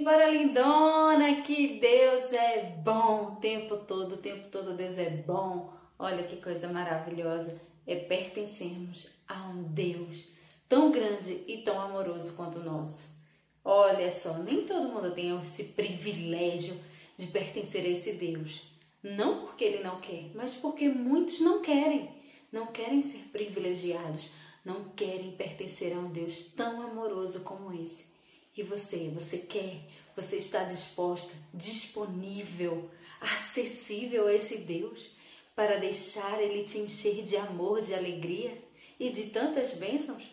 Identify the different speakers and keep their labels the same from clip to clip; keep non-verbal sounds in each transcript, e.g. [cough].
Speaker 1: Simbora lindona, que Deus é bom o tempo todo, o tempo todo Deus é bom. Olha que coisa maravilhosa é pertencermos a um Deus tão grande e tão amoroso quanto o nosso. Olha só, nem todo mundo tem esse privilégio de pertencer a esse Deus. Não porque ele não quer, mas porque muitos não querem. Não querem ser privilegiados, não querem pertencer a um Deus tão amoroso como esse. E você, você quer? Você está disposta, disponível, acessível a esse Deus para deixar ele te encher de amor, de alegria e de tantas bênçãos?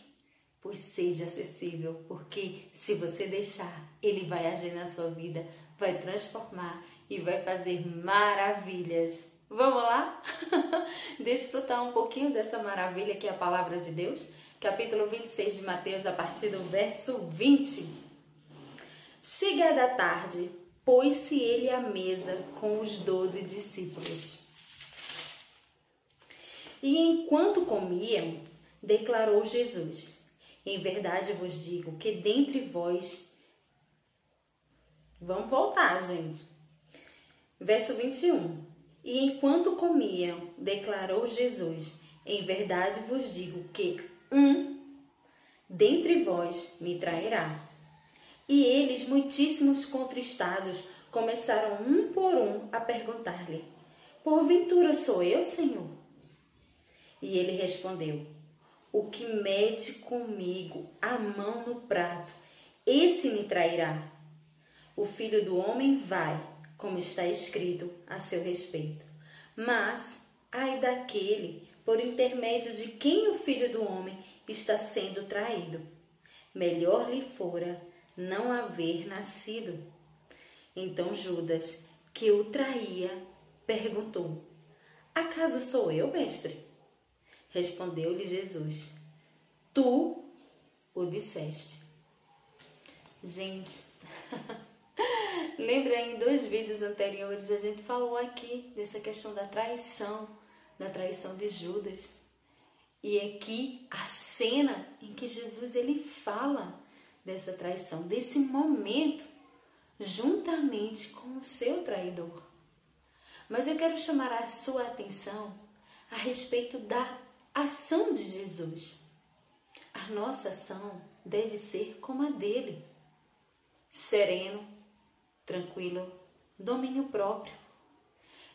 Speaker 1: Pois seja acessível, porque se você deixar, ele vai agir na sua vida, vai transformar e vai fazer maravilhas. Vamos lá? [laughs] Desfrutar um pouquinho dessa maravilha que é a palavra de Deus? Capítulo 26 de Mateus, a partir do verso 20. Chegada a tarde, pôs-se ele à mesa com os doze discípulos. E enquanto comiam, declarou Jesus: Em verdade vos digo que dentre vós. Vamos voltar, gente. Verso 21. E enquanto comiam, declarou Jesus: Em verdade vos digo que um dentre vós me trairá. E eles, muitíssimos contristados, começaram um por um a perguntar-lhe: Porventura sou eu, Senhor? E ele respondeu: O que mete comigo a mão no prato, esse me trairá. O filho do homem vai, como está escrito a seu respeito. Mas, ai daquele por intermédio de quem o filho do homem está sendo traído. Melhor lhe fora não haver nascido. Então Judas, que o traía, perguntou: Acaso sou eu, mestre? Respondeu-lhe Jesus: Tu o disseste. Gente, [laughs] lembra em dois vídeos anteriores a gente falou aqui dessa questão da traição, da traição de Judas. E aqui a cena em que Jesus ele fala dessa traição, desse momento, juntamente com o seu traidor. Mas eu quero chamar a sua atenção a respeito da ação de Jesus. A nossa ação deve ser como a dele: sereno, tranquilo, domínio próprio.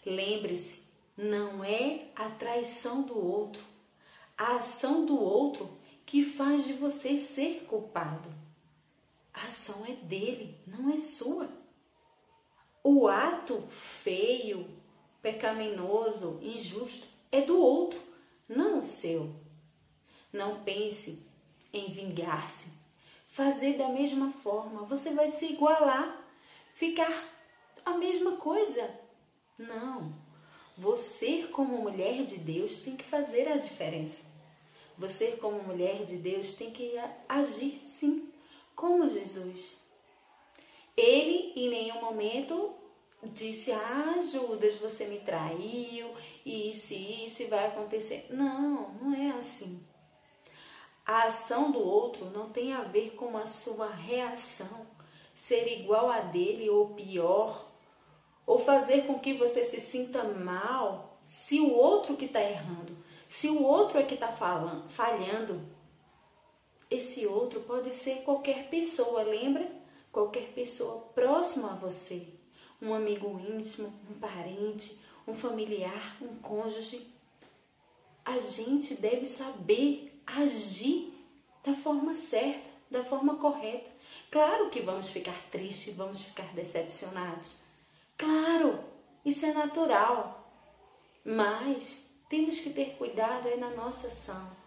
Speaker 1: Lembre-se, não é a traição do outro, a ação do outro que faz de você ser culpado. Ação é dele, não é sua. O ato feio, pecaminoso, injusto é do outro não o seu. Não pense em vingar-se. Fazer da mesma forma, você vai se igualar, ficar a mesma coisa. Não. Você, como mulher de Deus, tem que fazer a diferença. Você, como mulher de Deus, tem que agir sim, como Jesus. Ele em nenhum momento disse: Ah, Judas, você me traiu, e isso, isso vai acontecer. Não, não é assim. A ação do outro não tem a ver com a sua reação, ser igual a dele ou pior, ou fazer com que você se sinta mal se o outro que está errando, se o outro é que está falhando. Esse outro pode ser qualquer pessoa, lembra? Qualquer pessoa próxima a você um amigo íntimo, um parente, um familiar, um cônjuge. A gente deve saber agir da forma certa, da forma correta. Claro que vamos ficar tristes, vamos ficar decepcionados. Claro, isso é natural. Mas temos que ter cuidado aí na nossa ação.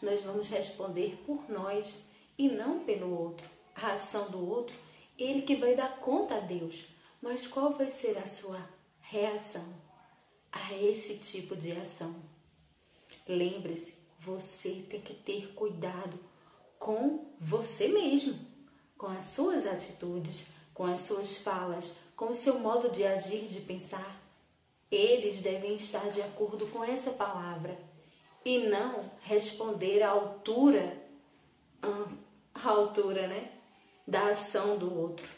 Speaker 1: Nós vamos responder por nós e não pelo outro. A ação do outro, ele que vai dar conta a Deus. Mas qual vai ser a sua reação a esse tipo de ação? Lembre-se, você tem que ter cuidado com você mesmo, com as suas atitudes, com as suas falas, com o seu modo de agir, de pensar. Eles devem estar de acordo com essa palavra e não responder à altura, à altura, né, da ação do outro.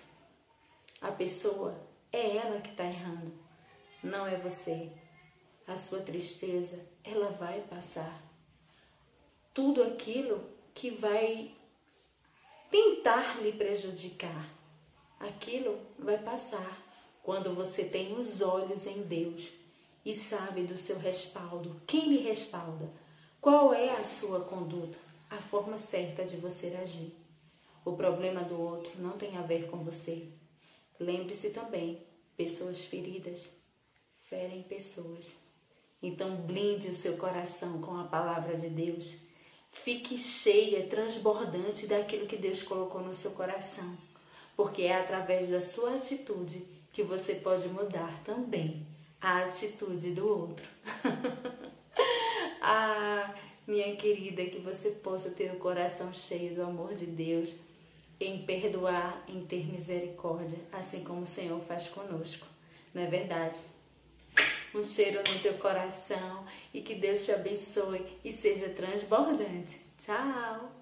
Speaker 1: A pessoa é ela que está errando, não é você. A sua tristeza, ela vai passar. Tudo aquilo que vai tentar lhe prejudicar, aquilo vai passar quando você tem os olhos em Deus e sabe do seu respaldo. Quem lhe respalda? Qual é a sua conduta? A forma certa de você agir. O problema do outro não tem a ver com você. Lembre-se também, pessoas feridas ferem pessoas. Então blinde o seu coração com a palavra de Deus. Fique cheia, transbordante daquilo que Deus colocou no seu coração, porque é através da sua atitude que você pode mudar também a atitude do outro. [laughs] ah, minha querida, que você possa ter o coração cheio do amor de Deus, em perdoar, em ter misericórdia, assim como o Senhor faz conosco. Não é verdade? Um cheiro no teu coração e que Deus te abençoe e seja transbordante. Tchau!